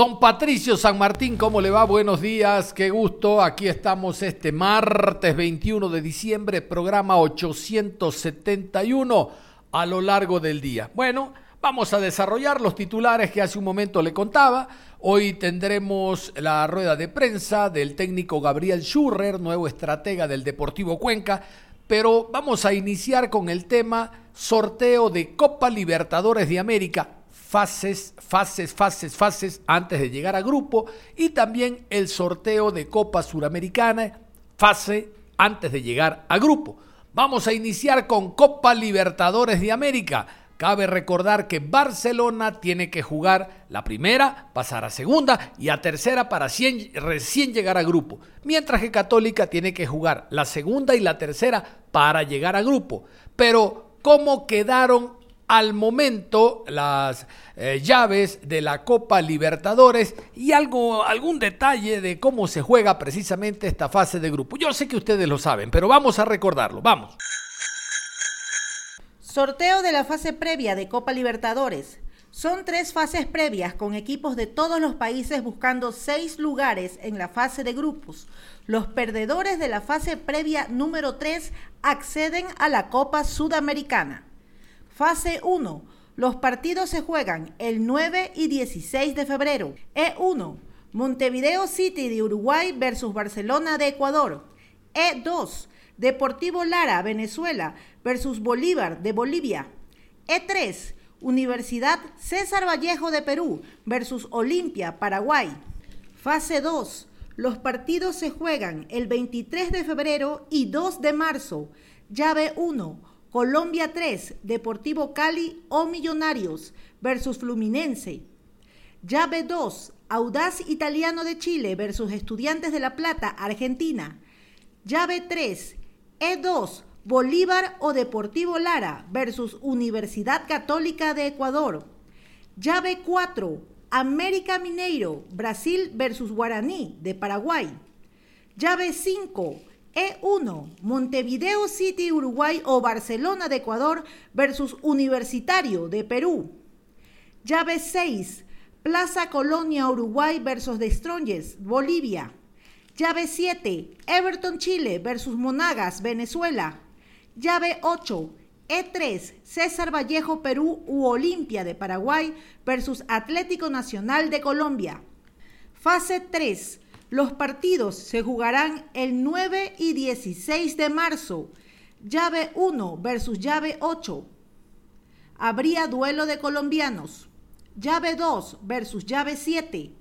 Don Patricio San Martín, ¿cómo le va? Buenos días, qué gusto. Aquí estamos este martes 21 de diciembre, programa 871 a lo largo del día. Bueno, vamos a desarrollar los titulares que hace un momento le contaba. Hoy tendremos la rueda de prensa del técnico Gabriel Schurrer, nuevo estratega del Deportivo Cuenca, pero vamos a iniciar con el tema sorteo de Copa Libertadores de América fases, fases, fases, fases antes de llegar a grupo y también el sorteo de Copa Suramericana, fase antes de llegar a grupo. Vamos a iniciar con Copa Libertadores de América. Cabe recordar que Barcelona tiene que jugar la primera, pasar a segunda y a tercera para recién llegar a grupo, mientras que Católica tiene que jugar la segunda y la tercera para llegar a grupo. Pero, ¿cómo quedaron al momento las eh, llaves de la Copa Libertadores y algo, algún detalle de cómo se juega precisamente esta fase de grupo. Yo sé que ustedes lo saben, pero vamos a recordarlo, vamos. Sorteo de la fase previa de Copa Libertadores. Son tres fases previas con equipos de todos los países buscando seis lugares en la fase de grupos. Los perdedores de la fase previa número 3 acceden a la Copa Sudamericana. Fase 1. Los partidos se juegan el 9 y 16 de febrero. E1. Montevideo City de Uruguay versus Barcelona de Ecuador. E2. Deportivo Lara, Venezuela versus Bolívar de Bolivia. E3. Universidad César Vallejo de Perú versus Olimpia, Paraguay. Fase 2. Los partidos se juegan el 23 de febrero y 2 de marzo. Llave 1. Colombia 3, Deportivo Cali o Millonarios versus Fluminense. Llave 2, Audaz Italiano de Chile versus Estudiantes de La Plata, Argentina. Llave 3, E2, Bolívar o Deportivo Lara versus Universidad Católica de Ecuador. Llave 4, América Mineiro, Brasil versus Guaraní de Paraguay. Llave 5, e1, Montevideo City, Uruguay o Barcelona de Ecuador versus Universitario de Perú. Llave 6, Plaza Colonia, Uruguay versus The Bolivia. Llave 7, Everton, Chile versus Monagas, Venezuela. Llave 8, E3, César Vallejo, Perú u Olimpia de Paraguay versus Atlético Nacional de Colombia. Fase 3, los partidos se jugarán el 9 y 16 de marzo. Llave 1 versus llave 8. Habría duelo de colombianos. Llave 2 versus llave 7.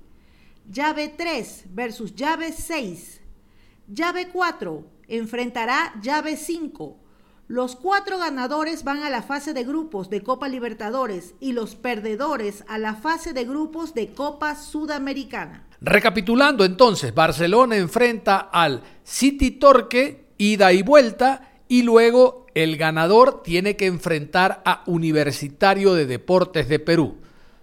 Llave 3 versus llave 6. Llave 4 enfrentará llave 5. Los cuatro ganadores van a la fase de grupos de Copa Libertadores y los perdedores a la fase de grupos de Copa Sudamericana. Recapitulando entonces, Barcelona enfrenta al City Torque, ida y vuelta, y luego el ganador tiene que enfrentar a Universitario de Deportes de Perú.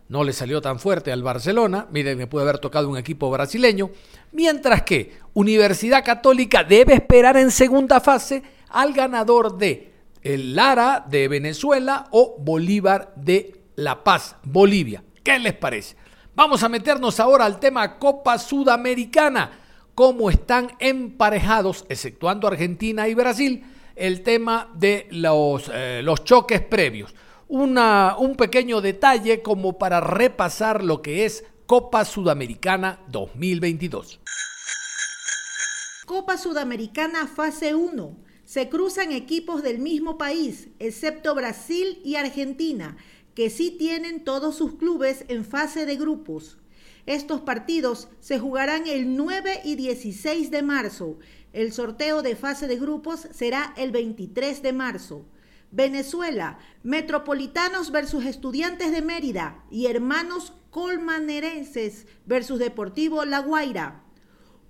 No le salió tan fuerte al Barcelona, miren, me puede haber tocado un equipo brasileño, mientras que Universidad Católica debe esperar en segunda fase al ganador de el Lara de Venezuela o Bolívar de La Paz, Bolivia. ¿Qué les parece? Vamos a meternos ahora al tema Copa Sudamericana. ¿Cómo están emparejados, exceptuando Argentina y Brasil, el tema de los, eh, los choques previos? Un pequeño detalle como para repasar lo que es Copa Sudamericana 2022. Copa Sudamericana fase 1. Se cruzan equipos del mismo país, excepto Brasil y Argentina que sí tienen todos sus clubes en fase de grupos. Estos partidos se jugarán el 9 y 16 de marzo. El sorteo de fase de grupos será el 23 de marzo. Venezuela, Metropolitanos versus Estudiantes de Mérida y Hermanos Colmanerenses versus Deportivo La Guaira.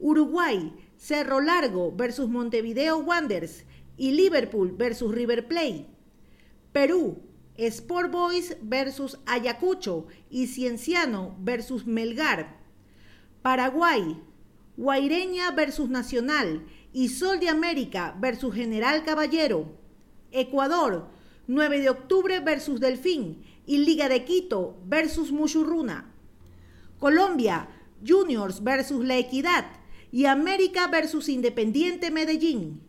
Uruguay, Cerro Largo versus Montevideo Wanderers y Liverpool versus River Plate. Perú, Sport Boys versus Ayacucho y Cienciano versus Melgar. Paraguay, Guaireña versus Nacional y Sol de América versus General Caballero. Ecuador, 9 de octubre versus Delfín y Liga de Quito versus Muchurruna. Colombia, Juniors versus La Equidad y América versus Independiente Medellín.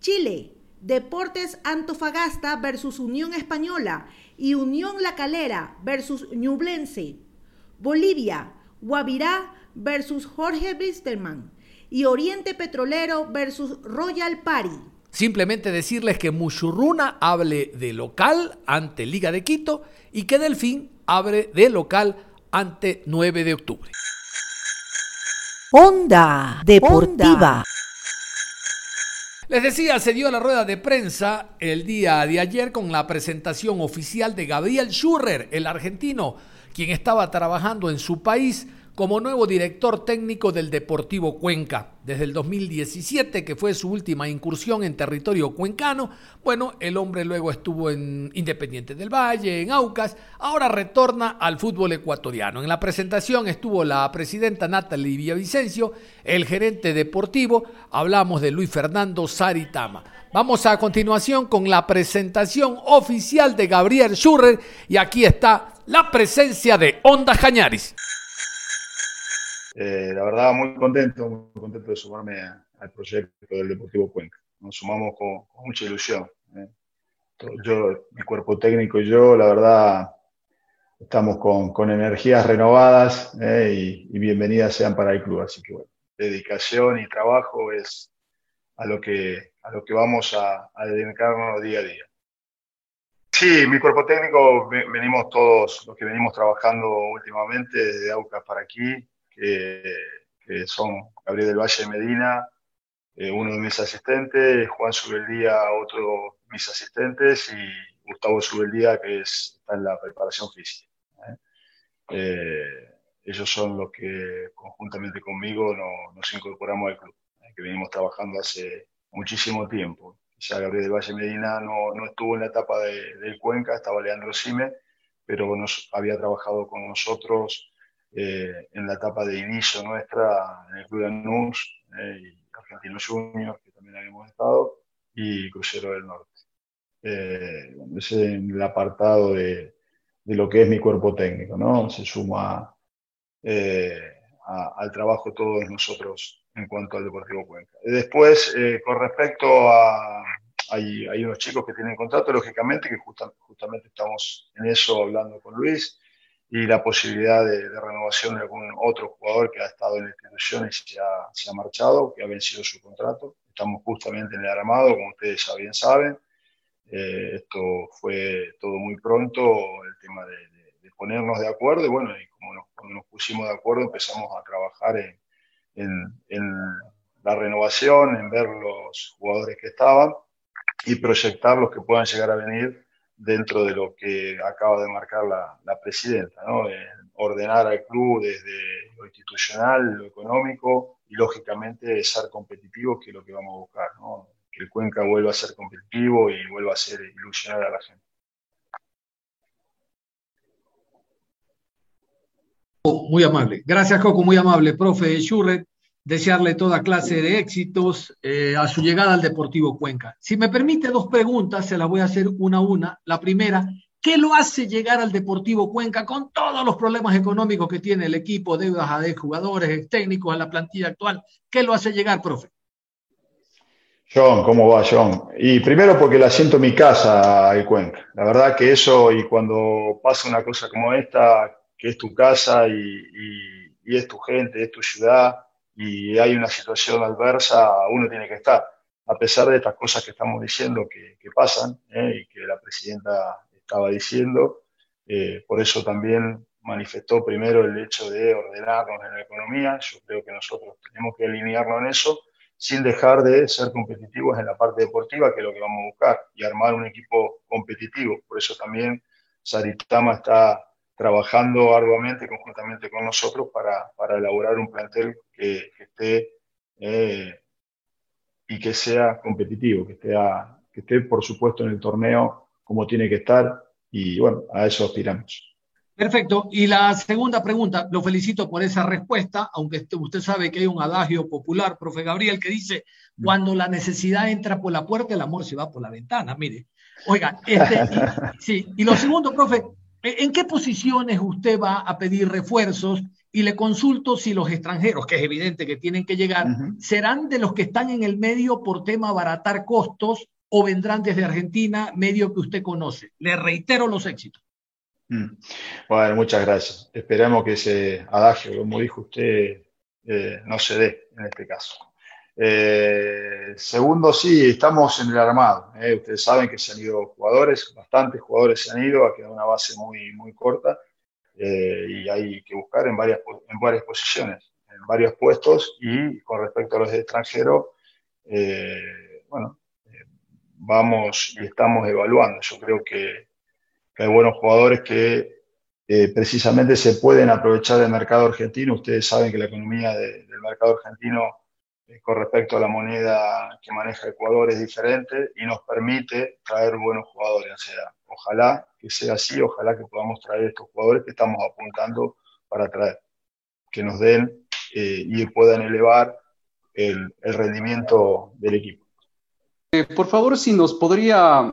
Chile, Deportes Antofagasta versus Unión Española y Unión La Calera versus Ñublense. Bolivia, Guavirá versus Jorge Bisterman y Oriente Petrolero versus Royal Party. Simplemente decirles que Muchurruna hable de local ante Liga de Quito y que Delfín abre de local ante 9 de octubre. Onda Deportiva. Les decía, se dio la rueda de prensa el día de ayer con la presentación oficial de Gabriel Schurrer, el argentino, quien estaba trabajando en su país como nuevo director técnico del Deportivo Cuenca. Desde el 2017, que fue su última incursión en territorio cuencano, bueno, el hombre luego estuvo en Independiente del Valle, en Aucas, ahora retorna al fútbol ecuatoriano. En la presentación estuvo la presidenta Natalie Villavicencio, el gerente deportivo, hablamos de Luis Fernando Saritama. Vamos a continuación con la presentación oficial de Gabriel Schurrer y aquí está la presencia de Onda Cañaris. Eh, la verdad, muy contento, muy contento de sumarme al proyecto del Deportivo Cuenca. Nos sumamos con, mucha ilusión. ¿eh? Yo, mi cuerpo técnico y yo, la verdad, estamos con, con energías renovadas ¿eh? y, bienvenidas sean para el club. Así que bueno, dedicación y trabajo es a lo que, a lo que vamos a, a dedicarnos día a día. Sí, mi cuerpo técnico, venimos todos los que venimos trabajando últimamente desde Aucas para aquí, que, son Gabriel del Valle de Medina, eh, uno de mis asistentes, Juan Subeldía, otro de mis asistentes, y Gustavo Subeldía, que es, está en la preparación física. ¿eh? Eh, ellos son los que conjuntamente conmigo nos incorporamos al club, que venimos trabajando hace muchísimo tiempo. Ya Gabriel del Valle Medina no, no estuvo en la etapa de, del Cuenca, estaba Leandro Sime, pero nos había trabajado con nosotros eh, en la etapa de inicio nuestra en el Club de NUS eh, y Argentino Juniors, que también habíamos estado, y Crucero del Norte. Eh, es el apartado de, de, lo que es mi cuerpo técnico, ¿no? Se suma al trabajo todos nosotros en cuanto al Deportivo Cuenca. Después, con respecto a... Hay, hay, unos chicos que tienen contrato, lógicamente, que justamente estamos en eso hablando con Luis y la posibilidad de, renovación de algún otro jugador que ha estado en la institución y se ha, se ha, marchado, que ha vencido su contrato. Estamos justamente en el armado, como ustedes ya bien saben. Eh, esto fue todo muy pronto, el tema de, ponernos de acuerdo y bueno, y como nos, cuando nos pusimos de acuerdo empezamos a trabajar en, en, en la renovación, en ver los jugadores que estaban y proyectar los que puedan llegar a venir dentro de lo que acaba de marcar la, presidenta, ¿no? ordenar al club desde lo institucional, lo económico y lógicamente ser competitivo, que es lo que vamos a buscar, ¿no? que el Cuenca vuelva a ser competitivo y vuelva a ser ilusionar a la gente. Muy amable. Gracias, Coco, muy amable. Profe Schurret, desearle toda clase de éxitos eh, a su llegada al Deportivo Cuenca. Si me permite dos preguntas, se las voy a hacer una a una. La primera, ¿qué lo hace llegar al Deportivo Cuenca con todos los problemas económicos que tiene el equipo, deudas de jugadores, técnicos en la plantilla actual? ¿Qué lo hace llegar, profe? John, ¿cómo va, John? Y primero porque la siento en mi casa, el Cuenca. La verdad que eso, y cuando pasa una cosa como esta, que es tu casa y, y es tu gente, es tu ciudad, y hay una situación adversa, uno tiene que estar. A pesar de estas cosas que estamos diciendo que, que pasan ¿eh? y que la presidenta estaba diciendo, eh, por eso también manifestó primero el hecho de ordenarnos en la economía. Yo creo que nosotros tenemos que alinearnos en eso, sin dejar de ser competitivos en la parte deportiva, que es lo que vamos a buscar, y armar un equipo competitivo. Por eso también Saritama está trabajando arduamente conjuntamente con nosotros para, para elaborar un plantel que, esté eh, y que sea competitivo, que esté, que esté, por supuesto, en el torneo como tiene que estar, y bueno, a eso aspiramos. Perfecto. Y la segunda pregunta, lo felicito por esa respuesta, aunque usted sabe que hay un adagio popular, profe Gabriel, que dice, mm. cuando la necesidad entra por la puerta, el amor se va por la ventana. Mire, oiga, este, y, sí. Y lo segundo, profe, ¿en qué posiciones usted va a pedir refuerzos? Y le consulto si los extranjeros, que es evidente que tienen que llegar, serán de los que están en el medio por tema abaratar costos o vendrán desde Argentina, medio que usted conoce. Le reitero los éxitos. Mm. Bueno, muchas gracias. Esperemos que ese adagio, como dijo usted, eh, no se dé en este caso. Eh, segundo, sí, estamos en el armado. Eh. Ustedes saben que se han ido jugadores, bastantes jugadores se han ido, ha quedado una base muy, muy corta y hay que buscar en varias, en varias posiciones, en varios puestos y con respecto a los extranjeros, bueno, vamos y estamos evaluando. Yo creo que hay buenos jugadores que eh, precisamente se pueden aprovechar del mercado argentino. Ustedes saben que la economía del mercado argentino eh, con respecto a la moneda que maneja Ecuador es diferente y nos permite traer buenos jugadores. Ojalá que sea así, ojalá que podamos traer estos jugadores que estamos apuntando para traer, que nos den eh, y puedan elevar el, el rendimiento del equipo. por favor, si nos podría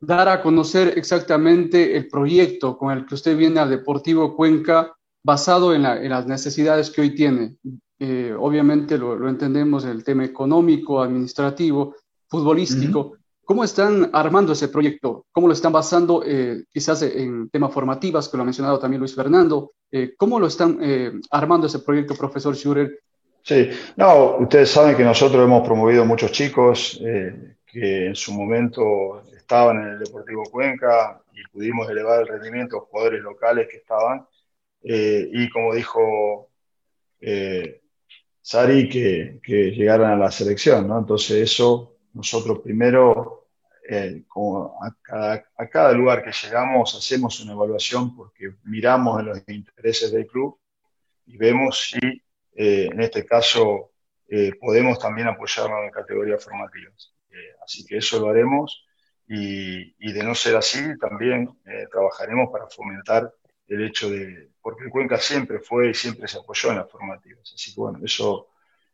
dar a conocer exactamente el proyecto con el que usted viene al Deportivo Cuenca basado en, las necesidades que hoy tiene. Eh, obviamente lo, entendemos el tema económico, administrativo, futbolístico. ¿Cómo están armando ese proyecto? ¿Cómo lo están basando eh, quizás en temas formativos, que lo ha mencionado también Luis Fernando? Eh, ¿Cómo lo están armando ese proyecto, profesor Schurer? Sí, no, ustedes saben que nosotros hemos promovido muchos chicos que en su momento estaban en el Deportivo Cuenca y pudimos elevar el rendimiento los jugadores locales que estaban. Eh, y como dijo eh, Sari, que, que, llegaran a la selección, ¿no? Entonces eso nosotros primero, eh, como a, cada, lugar que llegamos, hacemos una evaluación porque miramos en los intereses del club y vemos si en este caso podemos también apoyarnos en categorías formativas. así que eso lo haremos y, de no ser así, también eh, trabajaremos para fomentar el hecho de, porque el Cuenca siempre fue y siempre se apoyó en las formativas. Así que bueno, eso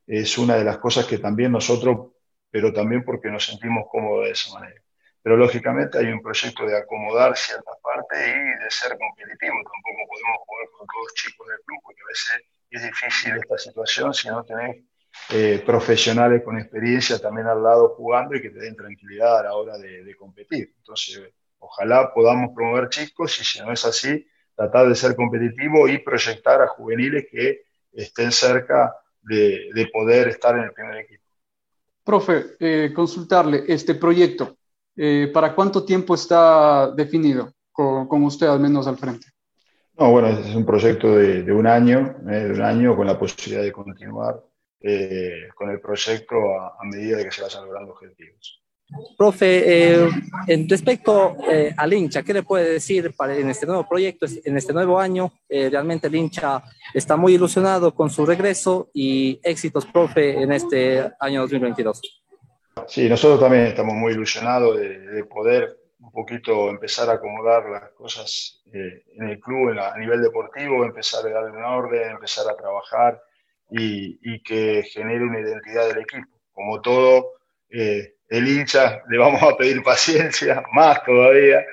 es una de las cosas que también nosotros, pero también porque nos sentimos cómodos de esa manera. Pero lógicamente hay un proyecto de acomodar ciertas partes y de ser competitivo. Tampoco podemos jugar con todos chicos del club, porque a veces es difícil esta situación si no tenés eh, profesionales con experiencia también al lado jugando y que te den tranquilidad a la hora de, competir. Entonces, ojalá podamos promover chicos y si no es así, tratar de ser competitivo y proyectar a juveniles que estén cerca de, poder estar en el primer equipo. Profe, eh, consultarle este proyecto, eh, ¿para cuánto tiempo está definido con, usted al menos al frente? No, bueno, es un proyecto de, de un año, de un año con la posibilidad de continuar eh, con el proyecto a, medida de que se vayan logrando objetivos. Profe, eh, en respecto eh, al hincha, ¿qué le puede decir para, en este nuevo proyecto, en este nuevo año? realmente el hincha está muy ilusionado con su regreso y éxitos, profe, en este año 2022. Sí, nosotros también estamos muy ilusionados de, poder un poquito empezar a acomodar las cosas en el club a nivel deportivo, empezar a darle un orden, empezar a trabajar y, que genere una identidad del equipo. Como todo, eh, el hincha le vamos a pedir paciencia, más todavía,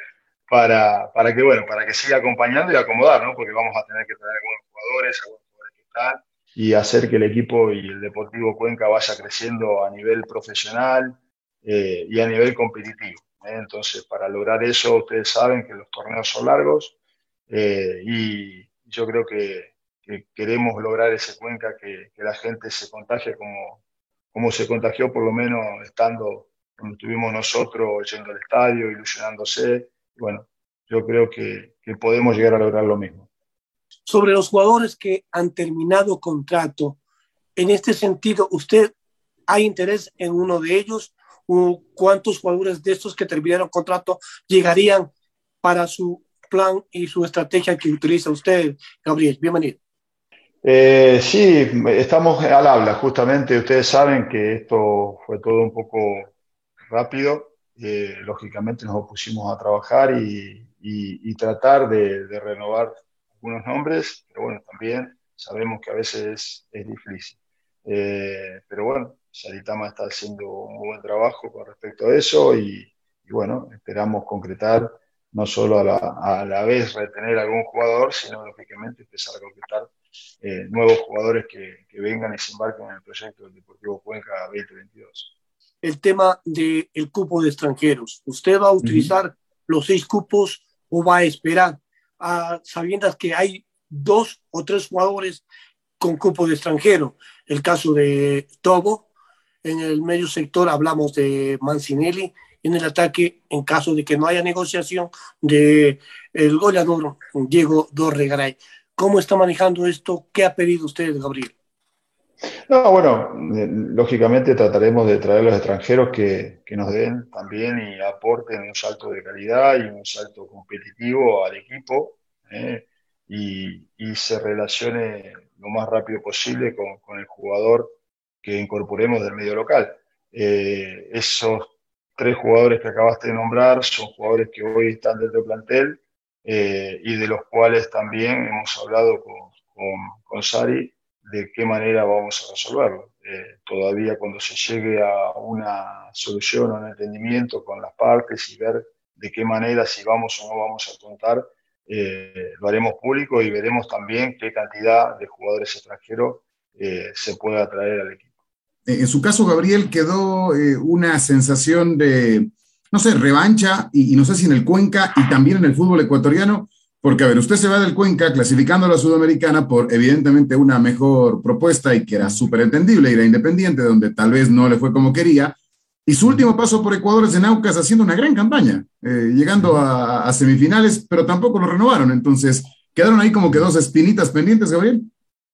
para, para, que, bueno, para que siga acompañando y acomodar, porque vamos a tener que traer algunos jugadores, algunos jugadores que están, y hacer que el equipo y el Deportivo Cuenca vaya creciendo a nivel profesional eh, y a nivel competitivo. ¿eh? Entonces, para lograr eso, ustedes saben que los torneos son largos y yo creo que que queremos lograr ese Cuenca, que, la gente se contagie como, como se contagió por lo menos estando donde estuvimos nosotros, yendo al estadio, ilusionándose. Bueno, yo creo que, que podemos llegar a lograr lo mismo. Sobre los jugadores que han terminado contrato, En este sentido, ¿usted hay interés en uno de ellos? ¿Cuántos jugadores de estos que terminaron contrato llegarían para su plan y su estrategia que utiliza usted, Gabriel? Bienvenido. Eh, sí, estamos al habla, justamente. Ustedes saben que esto fue todo un poco rápido. Eh, lógicamente nos opusimos a trabajar y, tratar de, renovar algunos nombres, pero bueno, también sabemos que a veces es, difícil. Eh, pero bueno, Saritama está haciendo un buen trabajo con respecto a eso y, bueno, esperamos concretar no solo a la, a la, vez retener algún jugador, sino lógicamente empezar a concretar eh, nuevos jugadores que, que, vengan y se embarquen en el proyecto del Deportivo Cuenca 2022. El tema del cupo de extranjeros. ¿Usted va a utilizar los seis cupos o va a esperar a sabiendas que hay dos o tres jugadores con cupo de extranjero? El caso de Tobo, en el medio sector hablamos de Mancinelli, en el ataque, en caso de que no haya negociación, de el goleador Diego Dorregaray. ¿Cómo está manejando esto? ¿Qué ha pedido usted, Gabriel? No, bueno, eh, lógicamente trataremos de traer a los extranjeros que, que, nos den también y aporten un salto de calidad y un salto competitivo al equipo eh, y, y, se relacione lo más rápido posible con, con, el jugador que incorporemos del medio local. Eh, esos tres jugadores que acabaste de nombrar son jugadores que hoy están dentro del plantel y de los cuales también hemos hablado con, con, Sari de qué manera vamos a resolverlo. Eh, todavía cuando se llegue a una solución o un entendimiento con las partes y ver de qué manera, si vamos o no vamos a contar, eh, lo haremos público y veremos también qué cantidad de jugadores extranjeros se puede atraer al equipo. En su caso, Gabriel, quedó una sensación de, no sé, revancha, y, no sé si en el Cuenca y también en el fútbol ecuatoriano, porque, a ver, usted se va del Cuenca clasificando a la Sudamericana por evidentemente una mejor propuesta y que era súper entendible, era independiente, donde tal vez no le fue como quería, y su último paso por Ecuador es en Aucas haciendo una gran campaña, eh, llegando a, a, semifinales, pero tampoco lo renovaron. Entonces, quedaron ahí como que dos espinitas pendientes, Gabriel.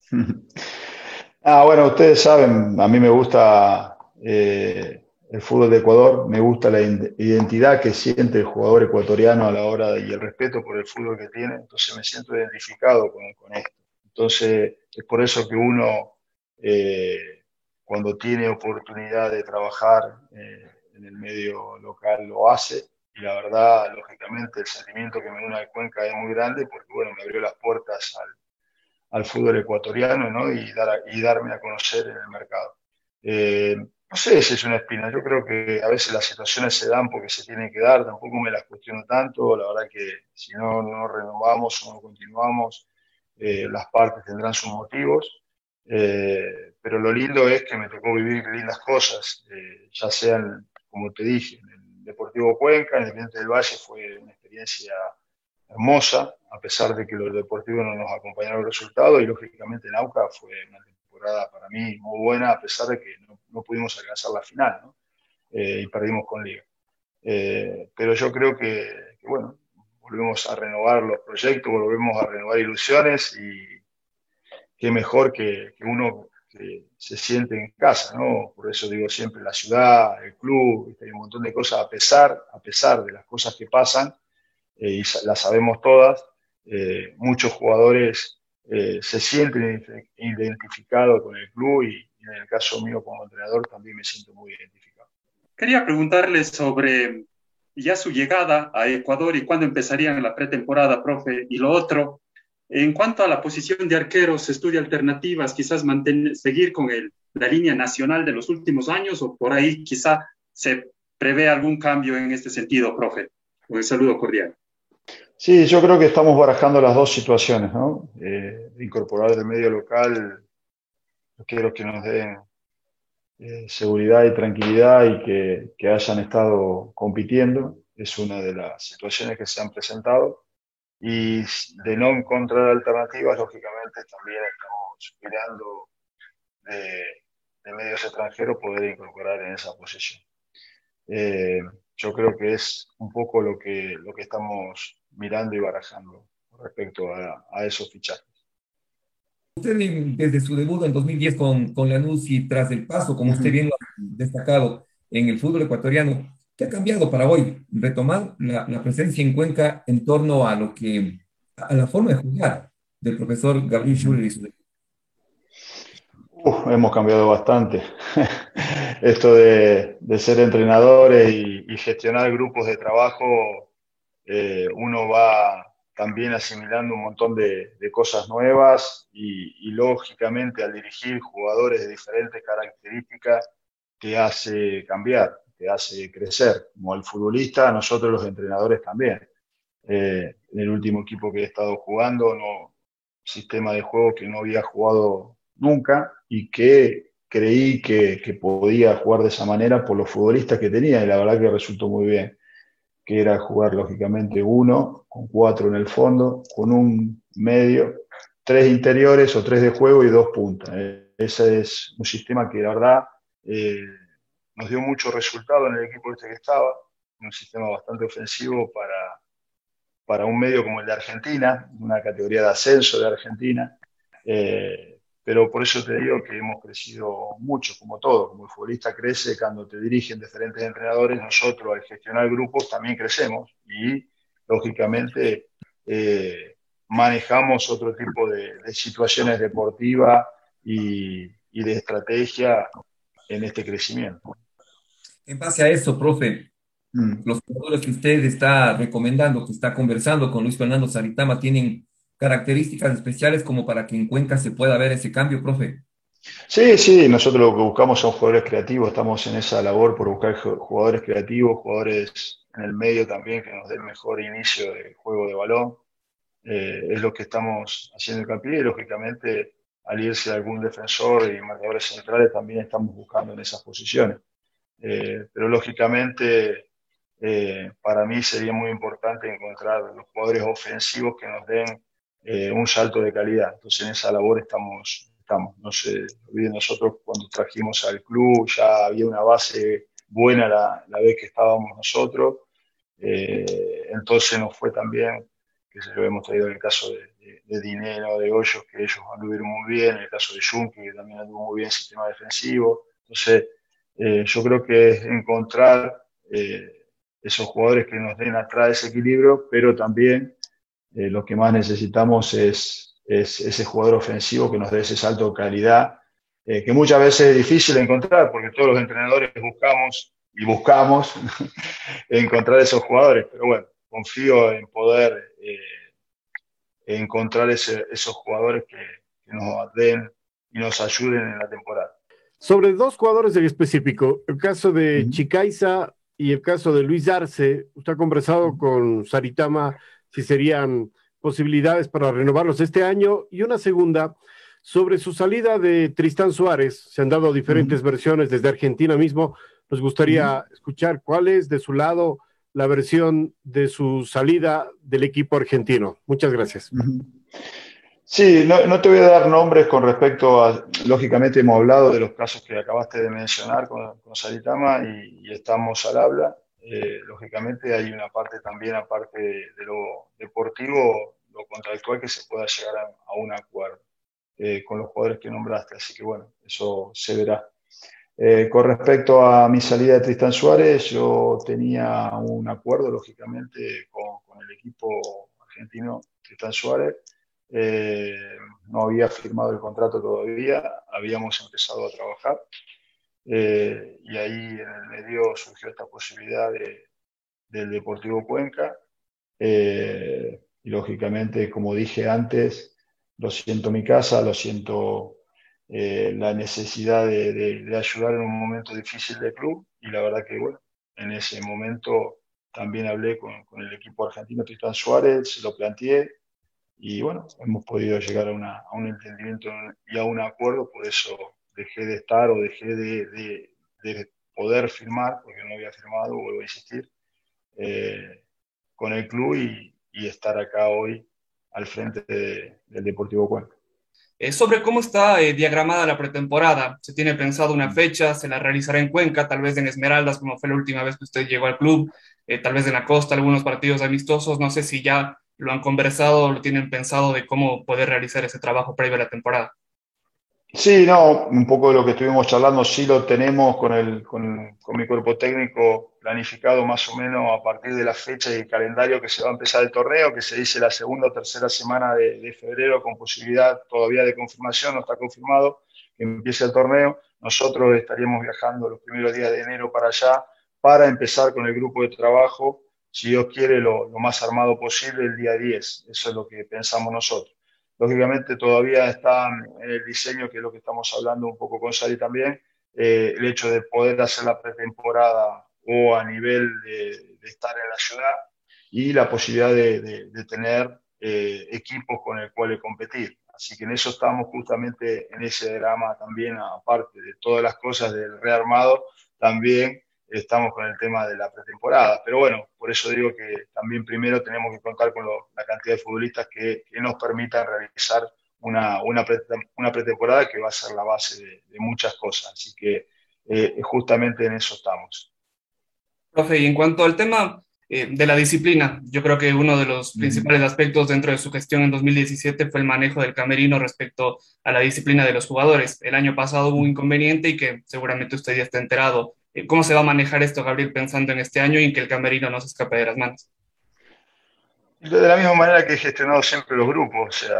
Ah, bueno, ustedes saben, a mí me gusta eh, el fútbol de Ecuador, me gusta la identidad que siente el jugador ecuatoriano a la hora y el respeto por el fútbol que tiene, entonces me siento identificado con, esto. Entonces es por eso que uno, eh, cuando tiene oportunidad de trabajar eh, en el medio local, lo hace. Y la verdad, lógicamente, el sentimiento que me une a Cuenca es muy grande porque, bueno, me abrió las puertas al, al fútbol ecuatoriano ¿no? y, dar, y darme a conocer en el mercado. Eh, no sé si es una espina, yo creo que a veces las situaciones se dan porque se tienen que dar, tampoco me las cuestiono tanto, la verdad que si no, no renovamos o no continuamos, eh, las partes tendrán sus motivos, eh, pero lo lindo es que me tocó vivir lindas cosas, eh, ya sean, como te dije, en el Deportivo Cuenca, en el Independiente del Valle fue una experiencia hermosa, a pesar de que los deportivos no nos acompañaron el resultado, y lógicamente en AUCA fue una para mí muy buena, a pesar de que no, pudimos alcanzar la final eh, y perdimos con Liga. Eh, pero yo creo que, bueno, volvemos a renovar los proyectos, volvemos a renovar ilusiones y qué mejor que, uno que se siente en casa, ¿no? Por eso digo siempre la ciudad, el club, hay un montón de cosas a pesar, a pesar de las cosas que pasan, eh, y las sabemos todas, muchos jugadores eh, se sienten identificados con el club y, en el caso mío como entrenador también me siento muy identificado. Quería preguntarle sobre ya su llegada a Ecuador y cuándo empezarían la pretemporada, profe, y lo otro. En cuanto a la posición de arqueros, estudia alternativas, quizás mantener, seguir con el, la línea nacional de los últimos años o por ahí quizá se prevé algún cambio en este sentido, profe. Un saludo cordial. Sí, yo creo que estamos barajando las dos situaciones, ¿no? Eh, incorporar del medio local quiero que nos den eh, seguridad y tranquilidad y que, que, hayan estado compitiendo, es una de las situaciones que se han presentado. Y de no encontrar alternativas, lógicamente también estamos mirando de, de medios extranjeros poder incorporar en esa posición. Eh, yo creo que es un poco lo que, lo que estamos mirando y barajando respecto a, esos fichajes. usted desde su debut en 2010 con, con Lanús y tras el paso, como usted bien lo ha destacado, en el fútbol ecuatoriano, ¿qué ha cambiado para hoy? Retomar la, la presencia en Cuenca en torno a lo que, a la forma de jugar del profesor Gabriel Schuller y su Hemos cambiado bastante. Esto de, ser entrenadores y, gestionar grupos de trabajo, eh, uno va también asimilando un montón de, cosas nuevas y, y, lógicamente al dirigir jugadores de diferentes características te hace cambiar, te hace crecer. Como el futbolista, nosotros los entrenadores también. Eh, en el último equipo que he estado jugando, no, sistema de juego que no había jugado nunca y que creí que, podía jugar de esa manera por los futbolistas que tenía y la verdad que resultó muy bien, que era jugar lógicamente uno, con cuatro en el fondo, con un medio, tres interiores o tres de juego y dos puntas. Ese es un sistema que la verdad eh, nos dio mucho resultado en el equipo este que estaba, un sistema bastante ofensivo para, para un medio como el de Argentina, una categoría de ascenso de Argentina. Eh, pero por eso te digo que hemos crecido mucho, como todo, como el futbolista crece cuando te dirigen diferentes entrenadores, nosotros al gestionar grupos también crecemos y lógicamente eh, manejamos otro tipo de, de situaciones deportivas y, y, de estrategia en este crecimiento. En base a eso, profe, mm. los jugadores que usted está recomendando, que está conversando con Luis Fernando Saritama, tienen características especiales como para que en Cuenca se pueda ver ese cambio, profe? Sí, sí, nosotros lo que buscamos son jugadores creativos, estamos en esa labor por buscar jugadores creativos, jugadores en el medio también que nos den mejor inicio de juego de balón. Eh, es lo que estamos haciendo hincapié y lógicamente al irse algún defensor y marcadores centrales también estamos buscando en esas posiciones. Eh, pero lógicamente eh, para mí sería muy importante encontrar los jugadores ofensivos que nos den eh, un salto de calidad. Entonces en esa labor estamos, estamos. No olviden nosotros cuando trajimos al club ya había una base buena la, la vez que estábamos nosotros. Eh, entonces nos fue también, que se lo hemos traído en el caso de, de, de Dinero, de Hoyos, que ellos anduvieron muy bien, en el caso de Junque, que también anduvo muy bien el sistema defensivo. Entonces eh, yo creo que es encontrar eh, esos jugadores que nos den atrás ese equilibrio, pero también eh, lo que más necesitamos es, es, ese jugador ofensivo que nos dé ese salto de calidad, eh, que muchas veces es difícil encontrar, porque todos los entrenadores buscamos y buscamos encontrar esos jugadores, pero bueno, confío en poder eh, encontrar ese, esos jugadores que, que nos den y nos ayuden en la temporada. Sobre dos jugadores en específico, el caso de. Chicaiza y el caso de Luis Arce, usted ha conversado con Saritama si serían posibilidades para renovarlos este año. Y una segunda, sobre su salida de Tristán Suárez, se han dado diferentes uh -huh. versiones desde Argentina mismo. Nos gustaría uh -huh. escuchar cuál es de su lado la versión de su salida del equipo argentino. Muchas gracias. Uh -huh. Sí, no, no, te voy a dar nombres con respecto a, lógicamente hemos hablado de los casos que acabaste de mencionar con, con Saritama y, y estamos al habla eh, lógicamente hay una parte también, aparte de, lo deportivo, lo contractual, que se pueda llegar a, un acuerdo eh, con los jugadores que nombraste. Así que bueno, eso se verá. Eh, con respecto a mi salida de Tristan Suárez, yo tenía un acuerdo, lógicamente, con, el equipo argentino Tristan Suárez. Eh, no había firmado el contrato todavía, habíamos empezado a trabajar. Eh, y ahí en el medio surgió esta posibilidad de, del Deportivo Cuenca. Eh, y lógicamente, como dije antes, lo siento mi casa, lo siento eh, la necesidad de, de, de, ayudar en un momento difícil del club. Y la verdad que, bueno, en ese momento también hablé con, con el equipo argentino Tristan Suárez, lo planteé. Y bueno, hemos podido llegar a, una, a un entendimiento y a un acuerdo, por eso dejé de estar o dejé de, de, de, poder firmar, porque no había firmado, vuelvo a insistir, eh, con el club y, y, estar acá hoy al frente de, del Deportivo Cuenca. Eh, sobre cómo está eh, diagramada la pretemporada, ¿se tiene pensado una fecha? ¿Se la realizará en Cuenca, tal vez en Esmeraldas, como fue la última vez que usted llegó al club? Tal vez en la costa, algunos partidos amistosos, no sé si ya ¿Lo han conversado, lo tienen pensado de cómo poder realizar ese trabajo previo a la temporada? Sí, no, un poco de lo que estuvimos charlando sí lo tenemos con, el, con, con, mi cuerpo técnico planificado más o menos a partir de la fecha y el calendario que se va a empezar el torneo, que se dice la segunda o tercera semana de, de febrero con posibilidad todavía de confirmación, no está confirmado que empiece el torneo. Nosotros estaríamos viajando los primeros días de enero para allá para empezar con el grupo de trabajo, si Dios quiere, lo, lo más armado posible el día 10. Eso es lo que pensamos nosotros. Lógicamente todavía está en el diseño, que es lo que estamos hablando un poco con Sari también, eh, el hecho de poder hacer la pretemporada o a nivel de, estar en la ciudad y la posibilidad de tener eh, equipos con el cual competir. Así que en eso estamos justamente en ese drama también, aparte de todas las cosas del rearmado, también estamos con el tema de la pretemporada. Pero bueno, por eso digo que también primero tenemos que contar con lo, la cantidad de futbolistas que, que nos permitan realizar una, una, una, pretemporada que va a ser la base de, de muchas cosas. Así que eh, justamente en eso estamos. Profe, y en cuanto al tema eh, de la disciplina, yo creo que uno de los principales aspectos dentro de su gestión en 2017 fue el manejo del camerino respecto a la disciplina de los jugadores. El año pasado hubo un inconveniente y que seguramente usted ya está enterado ¿Cómo se va a manejar esto, Gabriel, pensando en este año y en que el camerino no se escape de las manos? De la misma manera que he gestionado siempre los grupos, o sea,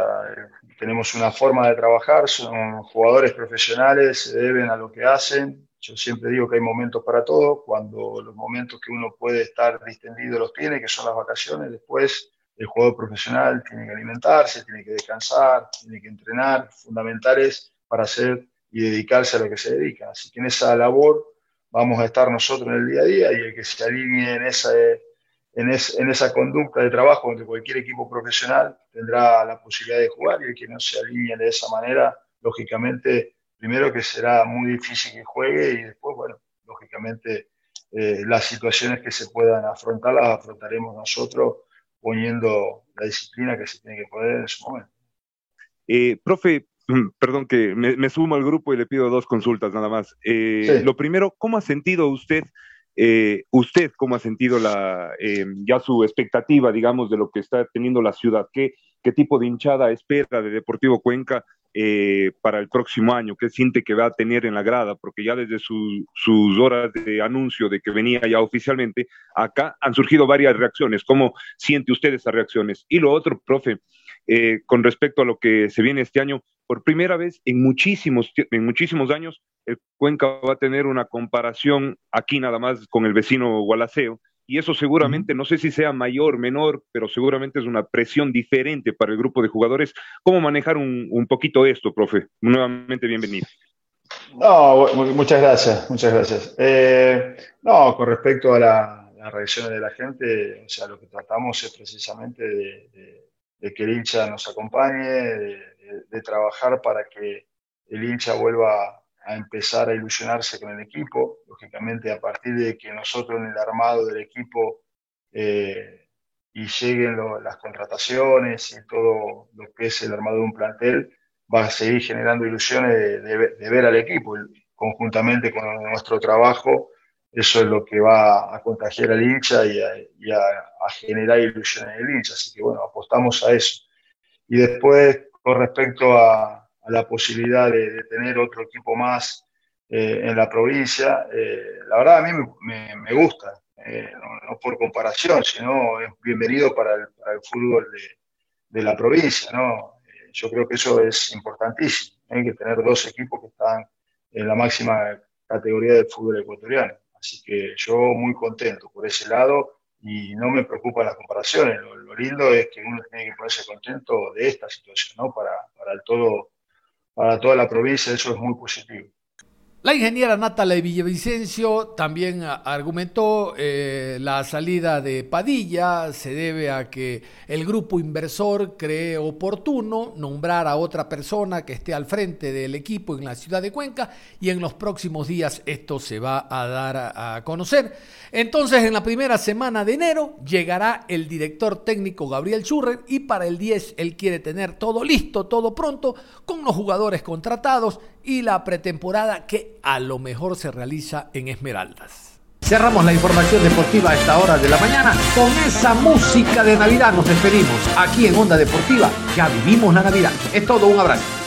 tenemos una forma de trabajar, son jugadores profesionales, se deben a lo que hacen. Yo siempre digo que hay momentos para todo, cuando los momentos que uno puede estar distendido los tiene, que son las vacaciones, después el jugador profesional tiene que alimentarse, tiene que descansar, tiene que entrenar, fundamentales para hacer y dedicarse a lo que se dedica. Así que en esa labor vamos a estar nosotros en el día a día y el que se alinee en esa, en, es, en esa conducta de trabajo entre cualquier equipo profesional tendrá la posibilidad de jugar y el que no se alinee de esa manera, lógicamente, primero que será muy difícil que juegue y después, bueno, lógicamente eh, las situaciones que se puedan afrontar las afrontaremos nosotros poniendo la disciplina que se tiene que poner en su momento. Eh, profe, perdón que me, me, sumo al grupo y le pido dos consultas nada más. Eh, sí. Lo primero, ¿cómo ha sentido usted, eh, usted cómo ha sentido la, eh, ya su expectativa, digamos, de lo que está teniendo la ciudad? ¿Qué, qué tipo de hinchada espera de Deportivo Cuenca eh, para el próximo año? ¿Qué siente que va a tener en la grada? Porque ya desde su, sus horas de anuncio de que venía ya oficialmente, acá han surgido varias reacciones. ¿Cómo siente usted esas reacciones? Y lo otro, profe, eh, con respecto a lo que se viene este año, por primera vez en muchísimos, en muchísimos años, el Cuenca va a tener una comparación aquí nada más con el vecino Gualaceo, y eso seguramente, no sé si sea mayor, menor, pero seguramente es una presión diferente para el grupo de jugadores. ¿Cómo manejar un, un poquito esto, profe? Nuevamente, bienvenido. No, muchas gracias, muchas gracias. Eh, no, con respecto a la, las reacciones de la gente, o sea, lo que tratamos es precisamente de, de de que el hincha nos acompañe, de, de, trabajar para que el hincha vuelva a empezar a ilusionarse con el equipo. Lógicamente, a partir de que nosotros en el armado del equipo eh, y lleguen las contrataciones y todo lo que es el armado de un plantel, va a seguir generando ilusiones de, ver al equipo, conjuntamente con nuestro trabajo eso es lo que va a contagiar al hincha y a, a generar ilusiones en el hincha. Así que bueno, apostamos a eso. Y después, con respecto a, la posibilidad de, tener otro equipo más eh, en la provincia, eh, la verdad a mí me, gusta, eh, no, por comparación, sino es bienvenido para el, para el fútbol de, de, la provincia. ¿no? Yo creo que eso es importantísimo, hay que tener dos equipos que están en la máxima categoría del fútbol ecuatoriano. Así que yo muy contento por ese lado y no me preocupan las comparaciones. Lo, lo, lindo es que uno tiene que ponerse contento de esta situación, ¿no? Para, para, el todo, para toda la provincia eso es muy positivo. La ingeniera Natalia Villavicencio también argumentó eh, la salida de Padilla se debe a que el grupo inversor cree oportuno nombrar a otra persona que esté al frente del equipo en la ciudad de Cuenca y en los próximos días esto se va a dar a, a conocer. Entonces en la primera semana de enero llegará el director técnico Gabriel Schurrer y para el 10 él quiere tener todo listo, todo pronto, con los jugadores contratados y la pretemporada que a lo mejor se realiza en Esmeraldas. Cerramos la información deportiva a esta hora de la mañana con esa música de Navidad. Nos despedimos aquí en Onda Deportiva. Ya vivimos la Navidad. Es todo, un abrazo.